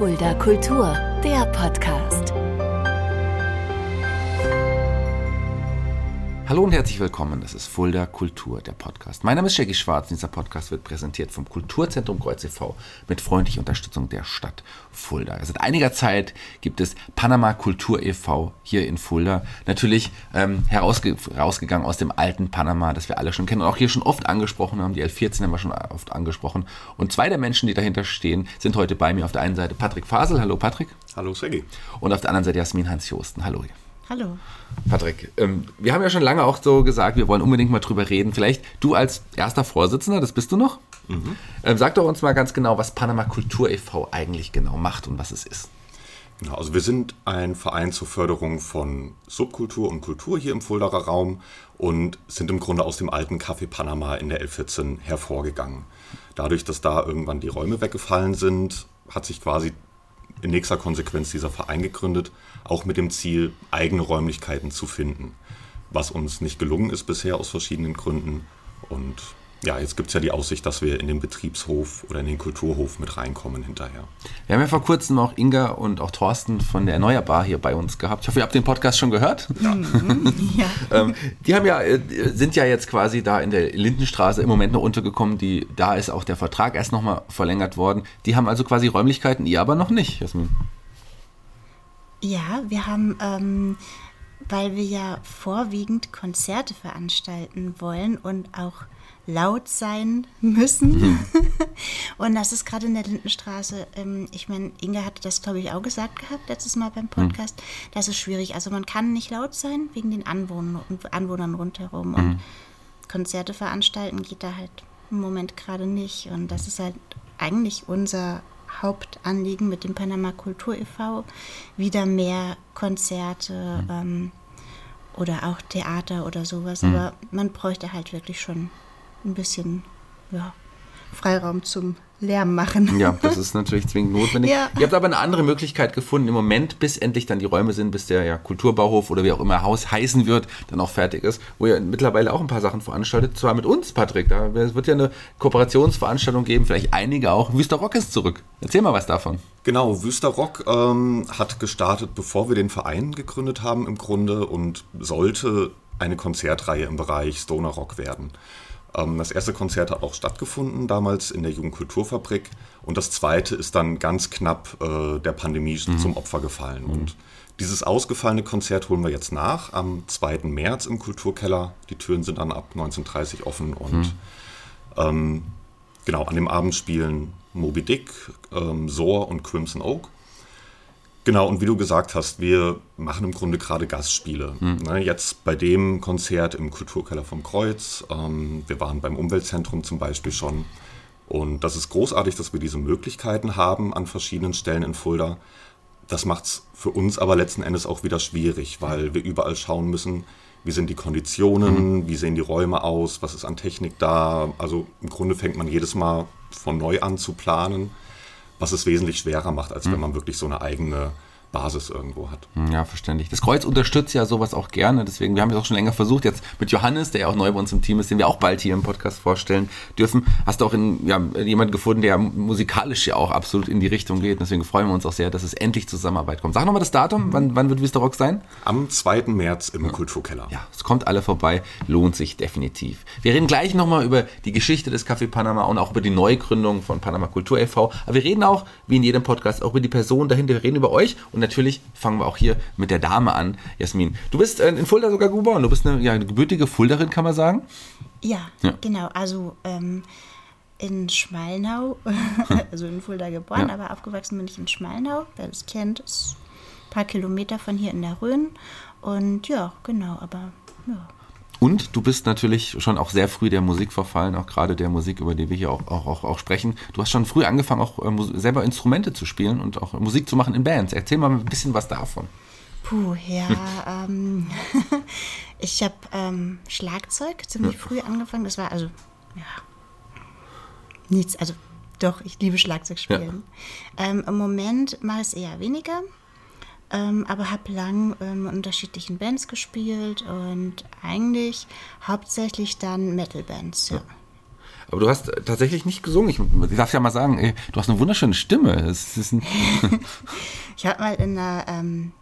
Fulda Kultur, der Podcast. Hallo und herzlich willkommen. Das ist Fulda Kultur, der Podcast. Mein Name ist Shaggy Schwarz und dieser Podcast wird präsentiert vom Kulturzentrum Kreuz e.V. mit freundlicher Unterstützung der Stadt Fulda. Seit einiger Zeit gibt es Panama Kultur e.V. hier in Fulda. Natürlich ähm, herausge herausgegangen aus dem alten Panama, das wir alle schon kennen und auch hier schon oft angesprochen haben. Die L14 haben wir schon oft angesprochen. Und zwei der Menschen, die dahinter stehen, sind heute bei mir. Auf der einen Seite Patrick Fasel. Hallo Patrick. Hallo Shaggy. Und auf der anderen Seite Jasmin Hans-Josten. Hallo. Hallo. Patrick, ähm, wir haben ja schon lange auch so gesagt, wir wollen unbedingt mal drüber reden. Vielleicht du als erster Vorsitzender, das bist du noch. Mhm. Ähm, sag doch uns mal ganz genau, was Panama Kultur e.V. eigentlich genau macht und was es ist. Genau, also wir sind ein Verein zur Förderung von Subkultur und Kultur hier im Fuldaer Raum und sind im Grunde aus dem alten Café Panama in der L14 hervorgegangen. Dadurch, dass da irgendwann die Räume weggefallen sind, hat sich quasi in nächster Konsequenz dieser Verein gegründet, auch mit dem Ziel, eigene Räumlichkeiten zu finden, was uns nicht gelungen ist bisher aus verschiedenen Gründen. Und ja, jetzt gibt es ja die Aussicht, dass wir in den Betriebshof oder in den Kulturhof mit reinkommen hinterher. Wir haben ja vor kurzem auch Inga und auch Thorsten von der Erneuerbar hier bei uns gehabt. Ich hoffe, ihr habt den Podcast schon gehört. Ja. ja. ähm, die haben ja, äh, sind ja jetzt quasi da in der Lindenstraße im Moment noch untergekommen. Die, da ist auch der Vertrag erst nochmal verlängert worden. Die haben also quasi Räumlichkeiten, ihr aber noch nicht, Jasmin. Ja, wir haben, ähm, weil wir ja vorwiegend Konzerte veranstalten wollen und auch laut sein müssen. Mhm. und das ist gerade in der Lindenstraße, ähm, ich meine, Inge hatte das, glaube ich, auch gesagt gehabt letztes Mal beim Podcast, mhm. das ist schwierig. Also man kann nicht laut sein wegen den Anwohnern, Anwohnern rundherum. Mhm. Und Konzerte veranstalten geht da halt im Moment gerade nicht. Und das ist halt eigentlich unser Hauptanliegen mit dem Panama Kultur e.V. Wieder mehr Konzerte mhm. ähm, oder auch Theater oder sowas. Mhm. Aber man bräuchte halt wirklich schon ein bisschen ja, Freiraum zum Lärm machen. Ja, das ist natürlich zwingend notwendig. Ja. Ihr habt aber eine andere Möglichkeit gefunden im Moment, bis endlich dann die Räume sind, bis der ja, Kulturbauhof oder wie auch immer Haus heißen wird, dann auch fertig ist, wo ihr mittlerweile auch ein paar Sachen veranstaltet, zwar mit uns, Patrick. Da wird ja eine Kooperationsveranstaltung geben, vielleicht einige auch. Wüster Rock ist zurück. Erzähl mal was davon. Genau, Wüster Rock ähm, hat gestartet, bevor wir den Verein gegründet haben im Grunde und sollte eine Konzertreihe im Bereich Stoner Rock werden. Ähm, das erste Konzert hat auch stattgefunden, damals in der Jugendkulturfabrik. Und das zweite ist dann ganz knapp äh, der Pandemie mhm. zum Opfer gefallen. Mhm. Und dieses ausgefallene Konzert holen wir jetzt nach am 2. März im Kulturkeller. Die Türen sind dann ab 19.30 Uhr offen. Und mhm. ähm, genau, an dem Abend spielen Moby Dick, ähm, Soar und Crimson Oak. Genau, und wie du gesagt hast, wir machen im Grunde gerade Gastspiele. Mhm. Ne, jetzt bei dem Konzert im Kulturkeller vom Kreuz. Ähm, wir waren beim Umweltzentrum zum Beispiel schon. Und das ist großartig, dass wir diese Möglichkeiten haben an verschiedenen Stellen in Fulda. Das macht es für uns aber letzten Endes auch wieder schwierig, weil wir überall schauen müssen, wie sind die Konditionen, mhm. wie sehen die Räume aus, was ist an Technik da. Also im Grunde fängt man jedes Mal von neu an zu planen was es wesentlich schwerer macht, als mhm. wenn man wirklich so eine eigene Basis irgendwo hat. Hm, ja, verständlich. Das Kreuz unterstützt ja sowas auch gerne. Deswegen, wir haben es auch schon länger versucht. Jetzt mit Johannes, der ja auch neu bei uns im Team ist, den wir auch bald hier im Podcast vorstellen dürfen. Hast du auch in, ja, jemanden gefunden, der musikalisch ja auch absolut in die Richtung geht. Deswegen freuen wir uns auch sehr, dass es endlich Zusammenarbeit kommt. Sag nochmal das Datum. Wann, wann wird Vista Rock sein? Am 2. März im ja. Kulturkeller. Ja, es kommt alle vorbei. Lohnt sich definitiv. Wir reden gleich nochmal über die Geschichte des Café Panama und auch über die Neugründung von Panama Kultur e.V. Aber wir reden auch, wie in jedem Podcast, auch über die Person dahinter. Wir reden über euch und und natürlich fangen wir auch hier mit der Dame an, Jasmin. Du bist äh, in Fulda sogar geboren. Du bist eine, ja, eine gebürtige Fulderin, kann man sagen? Ja, ja. genau. Also ähm, in Schmalnau, also in Fulda geboren, ja. aber aufgewachsen bin ich in Schmalnau. Wer das kennt, ist ein paar Kilometer von hier in der Rhön. Und ja, genau, aber ja. Und du bist natürlich schon auch sehr früh der Musik verfallen, auch gerade der Musik, über die wir hier auch, auch, auch, auch sprechen. Du hast schon früh angefangen, auch äh, selber Instrumente zu spielen und auch Musik zu machen in Bands. Erzähl mal ein bisschen was davon. Puh, ja. ähm, ich habe ähm, Schlagzeug ziemlich ja. früh angefangen. Das war also, ja, nichts, also doch, ich liebe Schlagzeug spielen. Ja. Ähm, Im Moment mache ich es eher weniger. Ähm, aber habe lang ähm, in unterschiedlichen Bands gespielt und eigentlich hauptsächlich dann Metal-Bands, ja. ja. Aber du hast tatsächlich nicht gesungen. Ich, ich darf ja mal sagen, ey, du hast eine wunderschöne Stimme. Ich habe mal in einer ähm,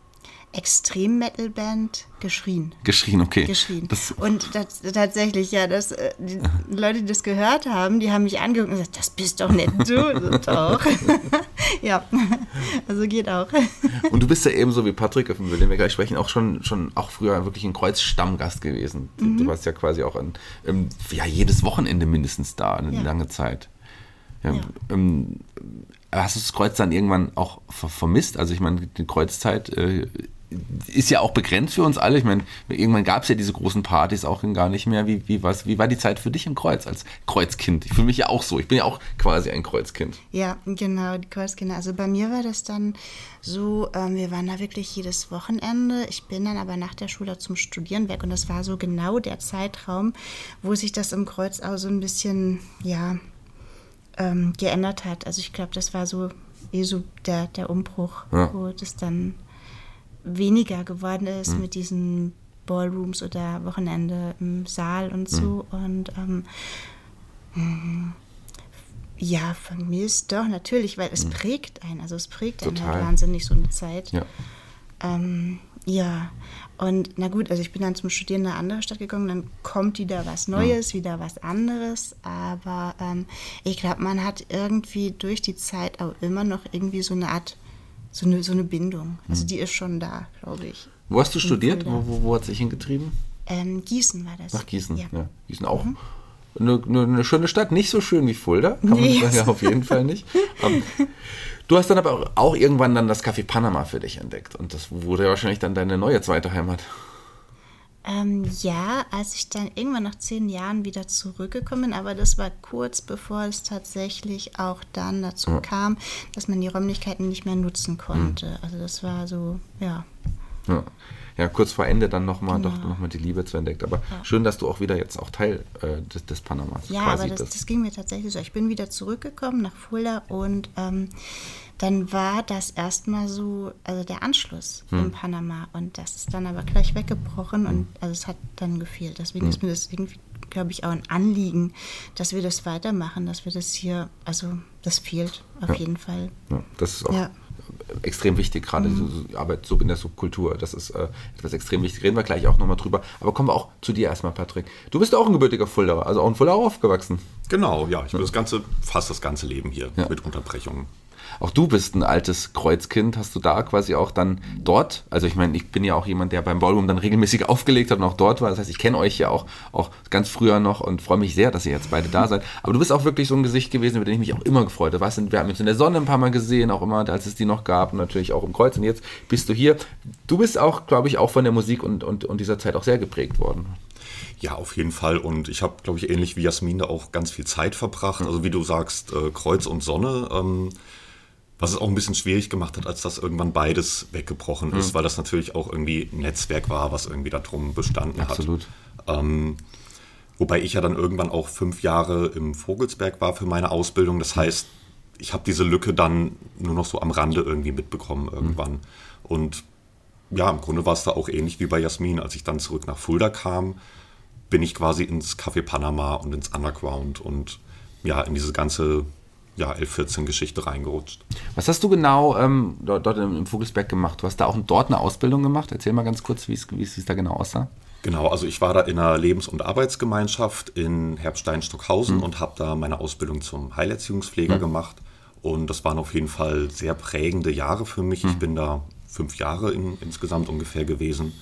Extrem-Metal-Band geschrien. geschrien, okay. Geschrien. Das, und das, tatsächlich, ja, das, äh, die Leute, die das gehört haben, die haben mich angeguckt und gesagt, das bist doch nicht du. Doch. ja, also geht auch. und du bist ja ebenso wie Patrick, von dem wir gleich sprechen, auch schon, schon auch früher wirklich ein Kreuzstammgast gewesen. Du- Mhm. Du warst ja quasi auch an, ähm, ja, jedes Wochenende mindestens da, eine Ja. lange Zeit. Ja, Ja. ähm, hast du das Kreuz dann irgendwann auch ver vermisst? Also ich meine, die Kreuzzeit äh, ist ja auch begrenzt für uns alle. Ich meine, irgendwann gab es ja diese großen Partys auch gar nicht mehr. Wie, wie, was, wie war die Zeit für dich im Kreuz als Kreuzkind? Ich fühle mich ja auch so. Ich bin ja auch quasi ein Kreuzkind. Ja, genau, die Kreuzkinder. Also bei mir war das dann so, ähm, wir waren da wirklich jedes Wochenende. Ich bin dann aber nach der Schule zum Studieren weg und das war so genau der Zeitraum, wo sich das im Kreuz auch so ein bisschen, ja, ähm, geändert hat. Also ich glaube, das war so eh so der, der Umbruch, Ja. wo das dann weniger geworden ist mit diesen Ballrooms oder Wochenende im Saal und so. Und ähm, ja, vermisst doch, natürlich, weil es prägt einen. Also es prägt einen Total. halt wahnsinnig so eine Zeit. Ja. Ähm, ja, und na gut, also ich bin dann zum Studieren in eine andere Stadt gegangen, dann kommt wieder was Neues, wieder was anderes. Aber ähm, ich glaube, man hat irgendwie durch die Zeit auch immer noch irgendwie so eine Art, so eine, so eine Bindung. Also die ist schon da, glaube ich. Wo hast du studiert? Wo, wo, wo hat sich hingetrieben? Ähm, Gießen war das. Nach Gießen. Ja. Ja. Gießen auch. Eine, eine, eine schöne Stadt, nicht so schön wie Fulda, kann man Nee. sagen, ja, auf jeden Fall nicht. Ähm, du hast dann aber auch, auch irgendwann dann das Café Panama für dich entdeckt und das wurde ja wahrscheinlich dann deine neue zweite Heimat. Ähm, ja, als ich dann irgendwann nach zehn Jahren wieder zurückgekommen bin, aber das war kurz bevor es tatsächlich auch dann dazu kam, dass man die Räumlichkeiten nicht mehr nutzen konnte. Also das war so, ja. Ja. Ja, kurz vor Ende dann nochmal Genau. doch noch mal die Liebe zu entdeckt. Aber schön, dass du auch wieder jetzt auch Teil äh, des, des Panamas Ja, quasi aber das, bist. das ging mir tatsächlich so. Ich bin wieder zurückgekommen nach Fulda und ähm, dann war das erstmal so, also der Anschluss Hm. in Panama und das ist dann aber gleich weggebrochen und also es hat dann gefehlt. Deswegen Hm. ist mir das irgendwie, glaube ich, auch ein Anliegen, dass wir das weitermachen, dass wir das hier, also das fehlt auf jeden Fall. Ja, das ist auch Ja. Extrem wichtig, gerade so, so Arbeit so in der Subkultur. Das ist äh, etwas extrem wichtig. Reden wir gleich auch nochmal drüber. Aber kommen wir auch zu dir erstmal, Patrick. Du bist auch ein gebürtiger Fuldaer, also auch in Fulda aufgewachsen. Genau, ja, ich bin das ganze, fast das ganze Leben hier Ja. mit Unterbrechungen. Auch du bist ein altes Kreuzkind. Hast du da quasi auch dann dort, also ich meine, ich bin ja auch jemand, der beim Ballroom dann regelmäßig aufgelegt hat und auch dort war. Das heißt, ich kenne euch ja auch, auch ganz früher noch und freue mich sehr, dass ihr jetzt beide da seid. Aber du bist auch wirklich so ein Gesicht gewesen, über den ich mich auch immer gefreut habe. Wir haben uns in der Sonne ein paar Mal gesehen, auch immer, als es die noch gab und natürlich auch im Kreuz. Und jetzt bist du hier. Du bist auch, glaube ich, auch von der Musik und, und, und dieser Zeit auch sehr geprägt worden. Ja, auf jeden Fall. Und ich habe, glaube ich, ähnlich wie Jasmin da auch ganz viel Zeit verbracht. Also wie du sagst, äh, Kreuz und Sonne. Ähm, was es auch ein bisschen schwierig gemacht hat, als das irgendwann beides weggebrochen ist, weil das natürlich auch irgendwie ein Netzwerk war, was irgendwie darum bestanden Absolut. hat. Ähm, wobei ich ja dann irgendwann auch fünf Jahre im Vogelsberg war für meine Ausbildung. Das heißt, ich habe diese Lücke dann nur noch so am Rande irgendwie mitbekommen irgendwann. Und ja, im Grunde war es da auch ähnlich wie bei Jasmin. Als ich dann zurück nach Fulda kam, bin ich quasi ins Café Panama und ins Underground und ja, in diese ganze ja, L14-Geschichte reingerutscht. Was hast du genau ähm, dort, dort im, Vogelsberg gemacht? Du hast da auch dort eine Ausbildung gemacht. Erzähl mal ganz kurz, wie es da genau aussah. Genau, also ich war da in einer Lebens- und Arbeitsgemeinschaft in Herbstein-Stockhausen und habe da meine Ausbildung zum Heilerziehungspfleger gemacht. Und das waren auf jeden Fall sehr prägende Jahre für mich. Ich bin da fünf Jahre in, insgesamt ungefähr gewesen.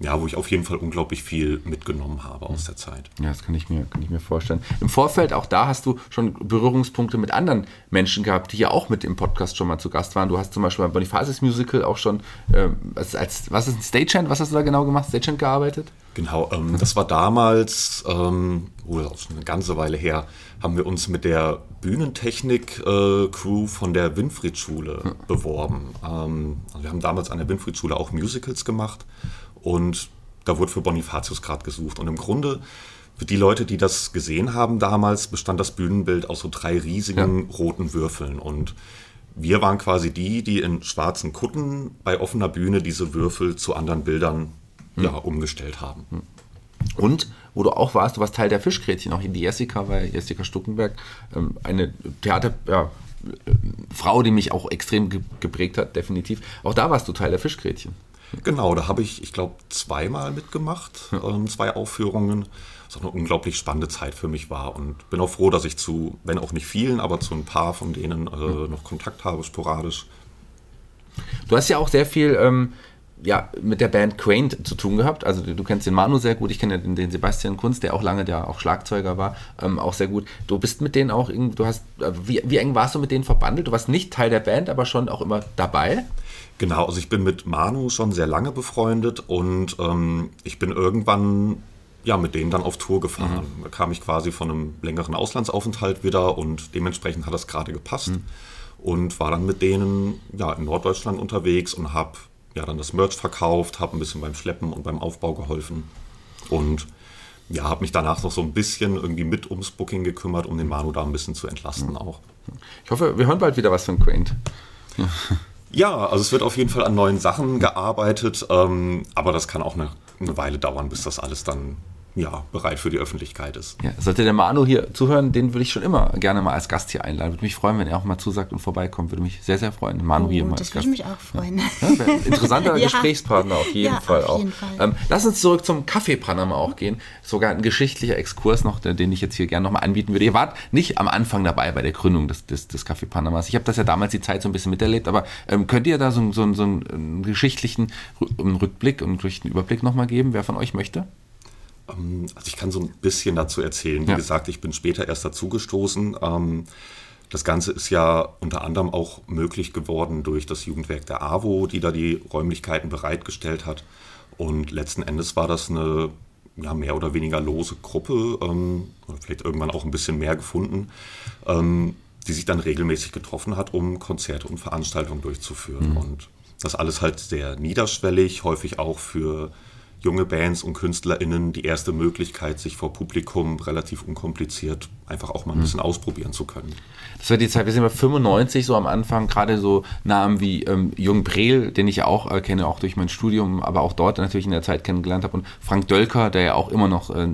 Ja, wo ich auf jeden Fall unglaublich viel mitgenommen habe aus der Zeit. Ja, das kann ich, mir, kann ich mir vorstellen. Im Vorfeld, auch da hast du schon Berührungspunkte mit anderen Menschen gehabt, die ja auch mit im Podcast schon mal zu Gast waren. Du hast zum Beispiel beim Bonifacis Musical auch schon, ähm, als, als, was ist ein Stagehand? Was hast du da genau gemacht? Stagehand gearbeitet? Genau, ähm, das war damals, ähm, oh, das ist schon eine ganze Weile her, haben wir uns mit der Bühnentechnik-Crew von der Winfried-Schule beworben. Ähm, also wir haben damals an der Winfried-Schule auch Musicals gemacht und da wurde für Bonifatius gerade gesucht. Und im Grunde, für die Leute, die das gesehen haben damals, bestand das Bühnenbild aus so drei riesigen roten Würfeln und wir waren quasi die, die in schwarzen Kutten bei offener Bühne diese Würfel zu anderen Bildern ja, umgestellt haben. Und wo du auch warst, du warst Teil der Fischgrätchen, auch in die Jessica, weil Jessica Stuckenberg, ähm, eine Theater, ja, äh, Frau, die mich auch extrem ge geprägt hat, definitiv. Auch da warst du Teil der Fischgrätchen. Genau, da habe ich, ich glaube, zweimal mitgemacht, ähm, zwei Aufführungen, was auch eine unglaublich spannende Zeit für mich war und bin auch froh, dass ich zu, wenn auch nicht vielen, aber zu ein paar von denen äh, noch Kontakt habe, sporadisch. Du hast ja auch sehr viel ähm, ja, mit der Band Quaint zu tun gehabt. Also du, kennst den Manu sehr gut, ich kenne den, den, Sebastian Kunz, der auch lange der auch Schlagzeuger war, ähm, auch sehr gut. Du bist mit denen auch, du hast, äh, wie, wie eng warst du mit denen verbandelt? Du warst nicht Teil der Band, aber schon auch immer dabei? Genau, also ich bin mit Manu schon sehr lange befreundet und ähm, ich bin irgendwann ja, mit denen dann auf Tour gefahren. Mhm. Da kam ich quasi von einem längeren Auslandsaufenthalt wieder und dementsprechend hat das gerade gepasst. Mhm. Und war dann mit denen ja, in Norddeutschland unterwegs und habe ja, dann das Merch verkauft, habe ein bisschen beim Schleppen und beim Aufbau geholfen. Und ja, habe mich danach noch so ein bisschen irgendwie mit ums Booking gekümmert, um den Manu da ein bisschen zu entlasten mhm. auch. Ich hoffe, wir hören bald wieder was von Quaint. Ja. Ja, also es wird auf jeden Fall an neuen Sachen gearbeitet, ähm, aber das kann auch eine, eine Weile dauern, bis das alles dann ja, bereit für die Öffentlichkeit ist. Ja, sollte der Manu hier zuhören, den würde ich schon immer gerne mal als Gast hier einladen. Würde mich freuen, wenn er auch mal zusagt und vorbeikommt. Würde mich sehr, sehr freuen. Manu oh, hier mal Das würde mich auch freuen. Ja. Ja, interessanter ja. Gesprächspartner auf jeden ja, Fall auf jeden Fall. Ähm, lass uns zurück zum Café Panama auch gehen. Sogar ein geschichtlicher Exkurs noch, den ich jetzt hier gerne nochmal anbieten würde. Ihr wart nicht am Anfang dabei bei der Gründung des, des, des Café Panamas. Ich habe das ja damals die Zeit so ein bisschen miterlebt, aber ähm, könnt ihr da so, so, so einen geschichtlichen Rückblick und einen Überblick nochmal geben, wer von euch möchte? Ähm, also ich kann so ein bisschen dazu erzählen. Wie ja. gesagt, ich bin später erst dazugestoßen. Ähm, das Ganze ist ja unter anderem auch möglich geworden durch das Jugendwerk der AWO, die da die Räumlichkeiten bereitgestellt hat. Und letzten Endes war das eine ja, mehr oder weniger lose Gruppe, ähm, oder vielleicht irgendwann auch ein bisschen mehr gefunden, die sich dann regelmäßig getroffen hat, um Konzerte und Veranstaltungen durchzuführen. Mhm. Und das alles halt sehr niederschwellig, häufig auch für junge Bands und KünstlerInnen die erste Möglichkeit, sich vor Publikum relativ unkompliziert einfach auch mal ein mhm. bisschen ausprobieren zu können. Das war die Zeit, wir sind bei 95 so am Anfang, gerade so Namen wie ähm, Jung Breel, den ich ja auch äh, kenne, auch durch mein Studium, aber auch dort natürlich in der Zeit kennengelernt habe und Frank Dölker, der ja auch immer noch äh,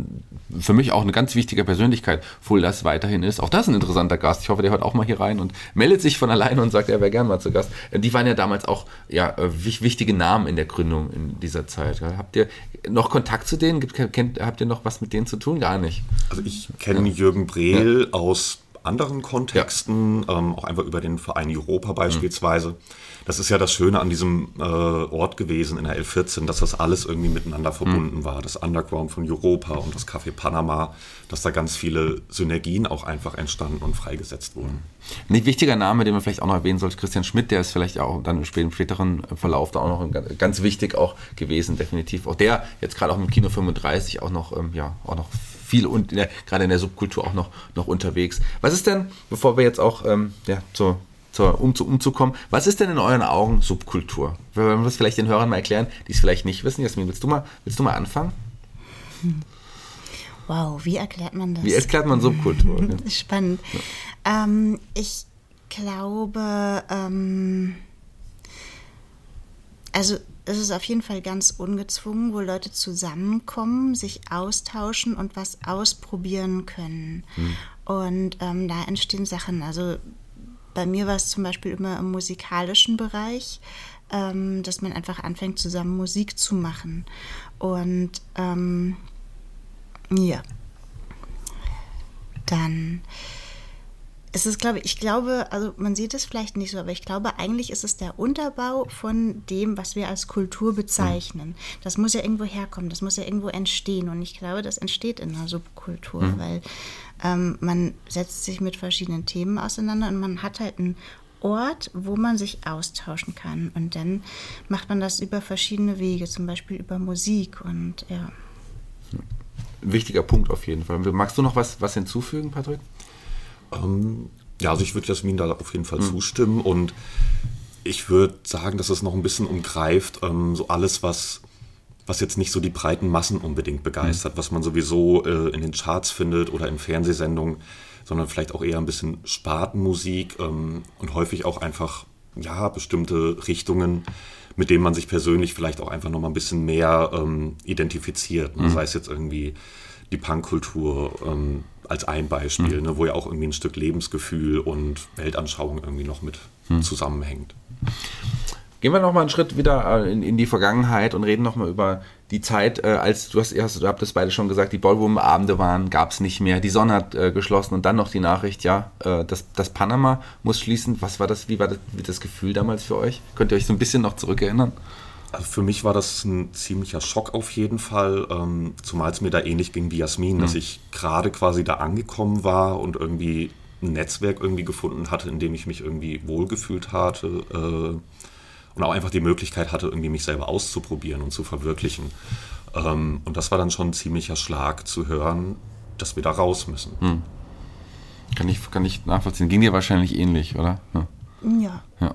für mich auch eine ganz wichtige Persönlichkeit wohl das weiterhin ist. Auch das ist ein interessanter Gast. Ich hoffe, der hört auch mal hier rein und meldet sich von alleine und sagt, er wäre gern mal zu Gast. Äh, die waren ja damals auch ja, äh, wichtige Namen in der Gründung in dieser Zeit. Habt ihr noch Kontakt zu denen? Kennt, habt ihr noch was mit denen zu tun? Gar nicht. Also ich kenne ja. Jürgen Brehl ja. aus anderen Kontexten, ähm, auch einfach über den Verein Europa beispielsweise. Mhm. Das ist ja das Schöne an diesem äh, Ort gewesen in der L14, dass das alles irgendwie miteinander verbunden mhm. war. Das Underground von Europa und das Café Panama, dass da ganz viele Synergien auch einfach entstanden und freigesetzt wurden. Ein wichtiger Name, den man vielleicht auch noch erwähnen sollte, Christian Schmidt, der ist vielleicht auch dann im späteren Verlauf da auch noch ganz wichtig auch gewesen, definitiv. Auch der jetzt gerade auch im Kino 35 auch noch, ähm, ja, auch noch viel und in der, gerade in der Subkultur auch noch, noch unterwegs. Was ist denn, bevor wir jetzt auch ähm, ja, zur zur, um zu, umzukommen. Was ist denn in euren Augen Subkultur? Wenn wir das vielleicht den Hörern mal erklären, die es vielleicht nicht wissen. Jasmin, willst du mal, willst du mal anfangen? Wow, wie erklärt man das? Wie erklärt man Subkultur? Spannend. Ja. Ähm, ich glaube, ähm, also es ist auf jeden Fall ganz ungezwungen, wo Leute zusammenkommen, sich austauschen und was ausprobieren können. Hm. Und ähm, da entstehen Sachen. Also bei mir war es zum Beispiel immer im musikalischen Bereich, ähm, dass man einfach anfängt, zusammen Musik zu machen. Und ähm, ja, dann ist es, glaube ich, ich glaube, also man sieht es vielleicht nicht so, aber ich glaube, eigentlich ist es der Unterbau von dem, was wir als Kultur bezeichnen. Mhm. Das muss ja irgendwo herkommen, das muss ja irgendwo entstehen. Und ich glaube, das entsteht in einer Subkultur, mhm. weil ähm, man setzt sich mit verschiedenen Themen auseinander und man hat halt einen Ort, wo man sich austauschen kann. Und dann macht man das über verschiedene Wege, zum Beispiel über Musik und ja. Ein wichtiger Punkt auf jeden Fall. Magst du noch was, was hinzufügen, Patrick? Ähm, ja, also ich würde Jasmin da auf jeden Fall mhm. zustimmen und ich würde sagen, dass es noch ein bisschen umgreift, ähm, so alles, was was jetzt nicht so die breiten Massen unbedingt begeistert, mhm. was man sowieso äh, in den Charts findet oder in Fernsehsendungen, sondern vielleicht auch eher ein bisschen Spartenmusik ähm, und häufig auch einfach ja bestimmte Richtungen, mit dem man sich persönlich vielleicht auch einfach nochmal ein bisschen mehr ähm, identifiziert. Ne? Mhm. Sei es jetzt irgendwie die Punkkultur ähm, als ein Beispiel, mhm. ne? wo ja auch irgendwie ein Stück Lebensgefühl und Weltanschauung irgendwie noch mit mhm. zusammenhängt. Gehen wir nochmal einen Schritt wieder äh, in, in, die Vergangenheit und reden nochmal über die Zeit, äh, als du hast, ihr hast, du habt das beide schon gesagt, die Ballroom-Abende waren, gab es nicht mehr, die Sonne hat äh, geschlossen und dann noch die Nachricht, ja, äh, das, das Panama muss schließen. Was war das, wie war das, wie das Gefühl damals für euch? Könnt ihr euch so ein bisschen noch zurückerinnern? Also für mich war das ein ziemlicher Schock auf jeden Fall, ähm, zumal es mir da ähnlich ging wie Jasmin, mhm. dass ich gerade quasi da angekommen war und irgendwie ein Netzwerk irgendwie gefunden hatte, in dem ich mich irgendwie wohlgefühlt hatte äh, und auch einfach die Möglichkeit hatte, irgendwie mich selber auszuprobieren und zu verwirklichen. Ähm, und das war dann schon ein ziemlicher Schlag zu hören, dass wir da raus müssen. Hm. Kann, ich, kann ich nachvollziehen. Ging dir wahrscheinlich ähnlich, oder? Ja. ja. ja.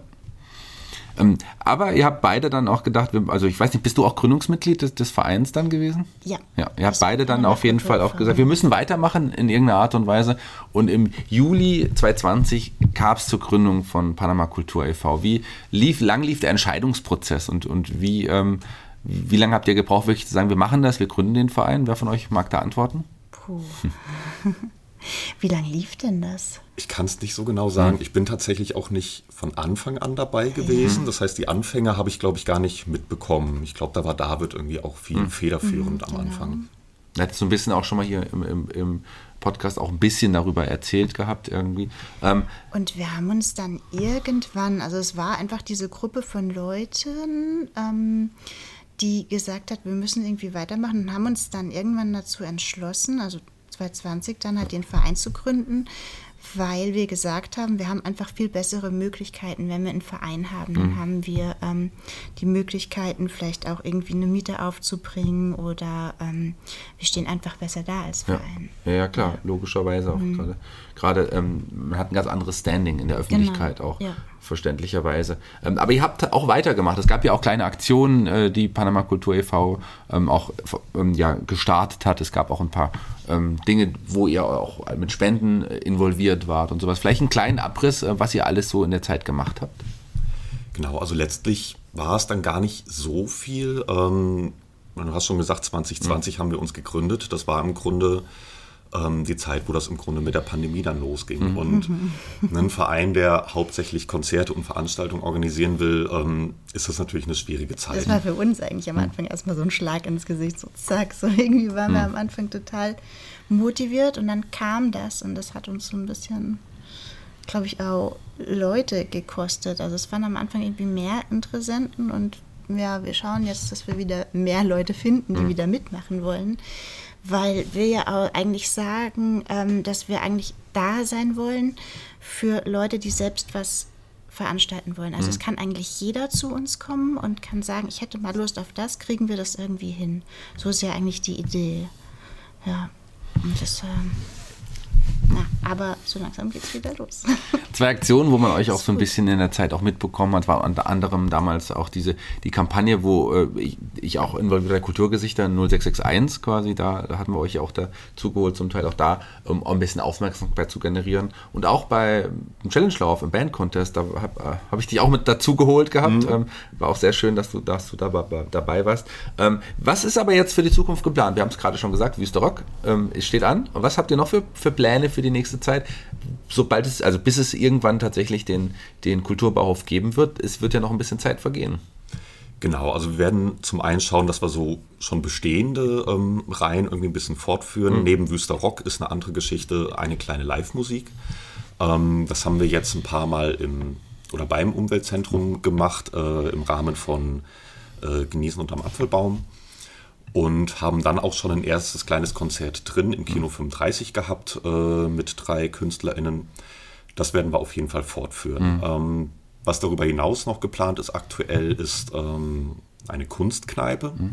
Ähm, aber ihr habt beide dann auch gedacht, also ich weiß nicht, bist du auch Gründungsmitglied des, des Vereins dann gewesen? Ja. Ja, ihr habt beide dann auf jeden Fall auch gesagt, wir müssen weitermachen in irgendeiner Art und Weise. Und im Juli 2020 kam es zur Gründung von Panama Kultur e.V. Wie lief, lang lief der Entscheidungsprozess und, und wie, ähm, wie lange habt ihr gebraucht, wirklich zu sagen, wir machen das, wir gründen den Verein? Wer von euch mag da antworten? Puh. Wie lange lief denn das? Ich kann es nicht so genau sagen. Mhm. Ich bin tatsächlich auch nicht von Anfang an dabei gewesen. Mhm. Das heißt, die Anfänge habe ich, glaube ich, gar nicht mitbekommen. Ich glaube, da war David irgendwie auch viel mhm. federführend am genau. Anfang. Er hat so ein bisschen auch schon mal hier im, im, im, Podcast auch ein bisschen darüber erzählt gehabt irgendwie. Ähm, und wir haben uns dann irgendwann, also es war einfach diese Gruppe von Leuten, ähm, die gesagt hat, wir müssen irgendwie weitermachen und haben uns dann irgendwann dazu entschlossen, also 2020 dann halt den Verein zu gründen, weil wir gesagt haben, wir haben einfach viel bessere Möglichkeiten, wenn wir einen Verein haben. Dann mhm. haben wir ähm, die Möglichkeiten, vielleicht auch irgendwie eine Miete aufzubringen oder ähm, wir stehen einfach besser da als Verein. Ja, ja klar, logischerweise auch mhm. gerade. Gerade ähm, man hat ein ganz anderes Standing in der Öffentlichkeit genau. auch. Ja verständlicherweise. Ähm, aber ihr habt auch weitergemacht. Es gab ja auch kleine Aktionen, äh, die Panama Kultur e.V. Ähm, auch ähm, ja, gestartet hat. Es gab auch ein paar Dinge, wo ihr auch mit Spenden äh, involviert wart und sowas. Vielleicht einen kleinen Abriss, äh, was ihr alles so in der Zeit gemacht habt. Genau, also letztlich war es dann gar nicht so viel. Ähm, du hast schon gesagt, 2020 mhm. haben wir uns gegründet. Das war im Grunde ähm, die Zeit, wo das im Grunde mit der Pandemie dann losging. Mhm. Und ein Verein, der hauptsächlich Konzerte und Veranstaltungen organisieren will, ähm, ist das natürlich eine schwierige Zeit. Das war für uns eigentlich am mhm. Anfang erstmal so ein Schlag ins Gesicht, so zack, so irgendwie waren wir mhm. am Anfang total motiviert und dann kam das und das hat uns so ein bisschen glaube ich, auch Leute gekostet. Also es waren am Anfang irgendwie mehr Interessenten und ja, wir schauen jetzt, dass wir wieder mehr Leute finden, die mhm. wieder mitmachen wollen weil wir ja auch eigentlich sagen, ähm, dass wir eigentlich da sein wollen für Leute, die selbst was veranstalten wollen. Also mhm. es kann eigentlich jeder zu uns kommen und kann sagen, ich hätte mal Lust auf das, kriegen wir das irgendwie hin. So ist ja eigentlich die Idee. Ja, und das... Ähm, aber so langsam geht es wieder los. Zwei Aktionen, wo man euch auch so ein bisschen in der Zeit auch mitbekommen hat, war unter anderem damals auch diese die Kampagne, wo äh, ich, ich, auch involviert Kulturgesichter 0661 quasi, da, da hatten wir euch auch dazu geholt, zum Teil auch da, um, um ein bisschen Aufmerksamkeit zu generieren. Und auch bei dem Challenge-Lauf im Band-Contest, da habe äh, hab ich dich auch mit dazu geholt gehabt. Mhm. Ähm, war auch sehr schön, dass du, dass du da, dabei warst. Ähm, was ist aber jetzt für die Zukunft geplant? Wir haben es gerade schon gesagt, Wüste Rock ähm, steht an. Und was habt ihr noch für, für Pläne für die nächste Zeit. Sobald es, also bis es irgendwann tatsächlich den, den Kulturbauhof geben wird, es wird ja noch ein bisschen Zeit vergehen. Genau, also wir werden zum einen schauen, dass wir so schon bestehende ähm, Reihen irgendwie ein bisschen fortführen. Mhm. Neben Wüster Rock ist eine andere Geschichte eine kleine Live-Musik. Ähm, das haben wir jetzt ein paar Mal im oder beim Umweltzentrum gemacht, äh, im Rahmen von äh, Genießen unterm Apfelbaum und haben dann auch schon ein erstes kleines Konzert drin im Kino 35 gehabt äh, mit drei KünstlerInnen. Das werden wir auf jeden Fall fortführen. Mhm. Ähm, was darüber hinaus noch geplant ist aktuell, ist ähm, eine Kunstkneipe. Mhm.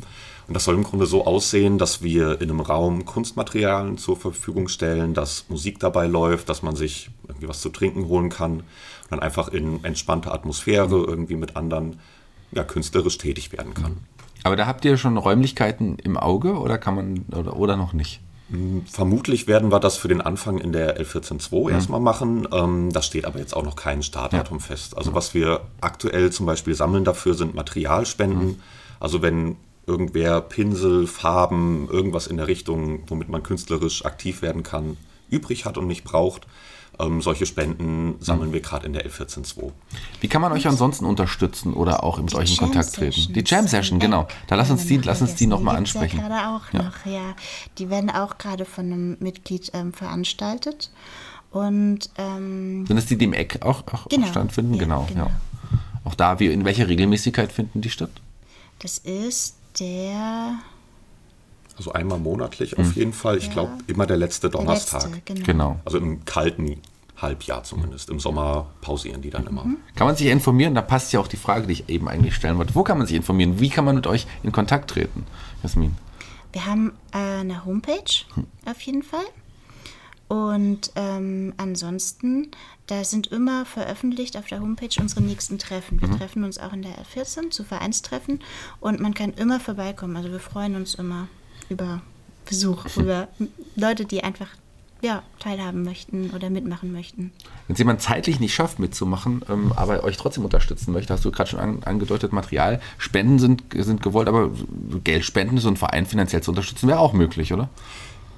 Und das soll im Grunde so aussehen, dass wir in einem Raum Kunstmaterialien zur Verfügung stellen, dass Musik dabei läuft, dass man sich irgendwie was zu trinken holen kann und dann einfach in entspannter Atmosphäre mhm. irgendwie mit anderen ja, künstlerisch tätig werden kann. Aber da habt ihr schon Räumlichkeiten im Auge oder kann man oder, oder noch nicht? Vermutlich werden wir das für den Anfang in der L142 erstmal machen. Ähm, da steht aber jetzt auch noch kein Startdatum fest. Also was wir aktuell zum Beispiel sammeln dafür sind Materialspenden. Also wenn irgendwer Pinsel, Farben, irgendwas in der Richtung, womit man künstlerisch aktiv werden kann, übrig hat und nicht braucht, ähm, solche Spenden sammeln wir gerade in der L142. Wie kann man euch ansonsten unterstützen oder auch mit euch in Jam Kontakt treten? Die Jam Session, genau. Da lass uns die, noch lass uns die nochmal ansprechen. Ja, gerade auch Ja. noch, ja. Die werden auch gerade von einem Mitglied ähm, veranstaltet. Und ähm, Sind es die, die im Eck auch, auch, Genau. auch stattfinden? Ja, Genau, genau. ja. Auch da, wie, in welcher Regelmäßigkeit finden die statt? das ist der, Also einmal monatlich auf jeden Fall. Ich glaube immer der letzte der Donnerstag. letzte. Genau. Genau. Also im kalten Halbjahr zumindest. Im Sommer pausieren die dann immer. Kann man sich informieren? Da passt ja auch die Frage, die ich eben eigentlich stellen wollte. Wo kann man sich informieren? Wie kann man mit euch in Kontakt treten? Jasmin. Wir haben äh, eine Homepage auf jeden Fall. Und ähm, ansonsten, da sind immer veröffentlicht auf der Homepage unsere nächsten Treffen. Wir treffen uns auch in der R14 zu Vereinstreffen und man kann immer vorbeikommen. Also wir freuen uns immer über Besuch, über Leute, die einfach ja, teilhaben möchten oder mitmachen möchten. Wenn es jemand zeitlich nicht schafft, mitzumachen, ähm, aber euch trotzdem unterstützen möchte, hast du gerade schon an, angedeutet, Material, Spenden sind, sind gewollt, aber Geld spenden, so einen Verein finanziell zu unterstützen, wäre auch möglich, oder?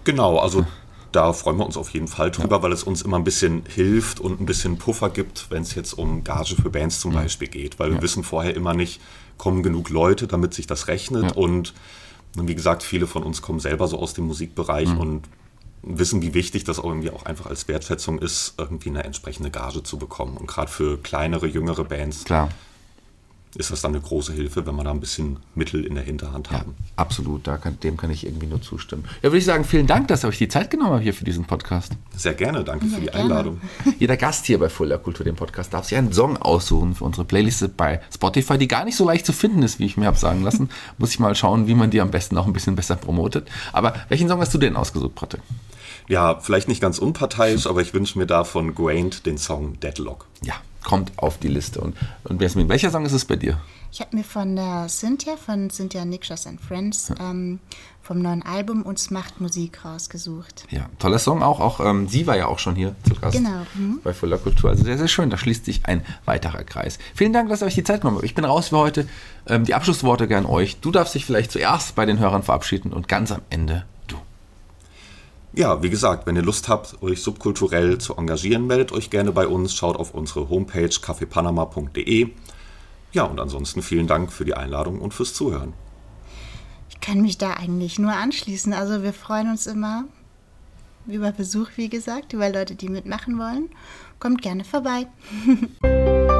Genau, also da freuen wir uns auf jeden Fall drüber, weil es uns immer ein bisschen hilft und ein bisschen Puffer gibt, wenn es jetzt um Gage für Bands zum Beispiel geht. Weil wir wissen vorher immer nicht, kommen genug Leute, damit sich das rechnet. Ja. Und wie gesagt, viele von uns kommen selber so aus dem Musikbereich und wissen, wie wichtig das auch irgendwie auch einfach als Wertschätzung ist, irgendwie eine entsprechende Gage zu bekommen. Und gerade für kleinere, jüngere Bands Klar. Ist das dann eine große Hilfe, wenn wir da ein bisschen Mittel in der Hinterhand Ja, haben. absolut. Da kann, dem kann ich irgendwie nur zustimmen. Ja, würde ich sagen, vielen Dank, dass ihr euch die Zeit genommen habt hier für diesen Podcast. Sehr gerne, danke für die gerne. Einladung. Jeder Gast hier bei Fuller Kultur, dem Podcast, darf sich einen Song aussuchen für unsere Playliste bei Spotify, die gar nicht so leicht zu finden ist, wie ich mir habe sagen lassen. Muss ich mal schauen, wie man die am besten auch ein bisschen besser promotet. Aber welchen Song hast du denn ausgesucht, Patrick? Ja, vielleicht nicht ganz unparteiisch, aber ich wünsche mir da von Grained den Song Deadlock. Ja, kommt auf die Liste. Und, und Jasmin, welcher Song ist es bei dir? Ich habe mir von der Cynthia, von Cynthia Niklas and Friends, ähm, vom neuen Album Uns macht Musik rausgesucht. Ja, toller Song auch. auch ähm, sie war ja auch schon hier zu Gast Genau, mhm. bei Fuller Kultur. Also sehr, sehr schön. Da schließt sich ein weiterer Kreis. Vielen Dank, dass ihr euch die Zeit genommen habt. Ich bin raus für heute. Ähm, die Abschlussworte gern euch. Du darfst dich vielleicht zuerst bei den Hörern verabschieden und ganz am Ende. Ja, wie gesagt, wenn ihr Lust habt, euch subkulturell zu engagieren, meldet euch gerne bei uns, schaut auf unsere Homepage kaffeepanama.de. Ja, und ansonsten vielen Dank für die Einladung und fürs Zuhören. Ich kann mich da eigentlich nur anschließen. Also wir freuen uns immer über Besuch, wie gesagt, über Leute, die mitmachen wollen. Kommt gerne vorbei.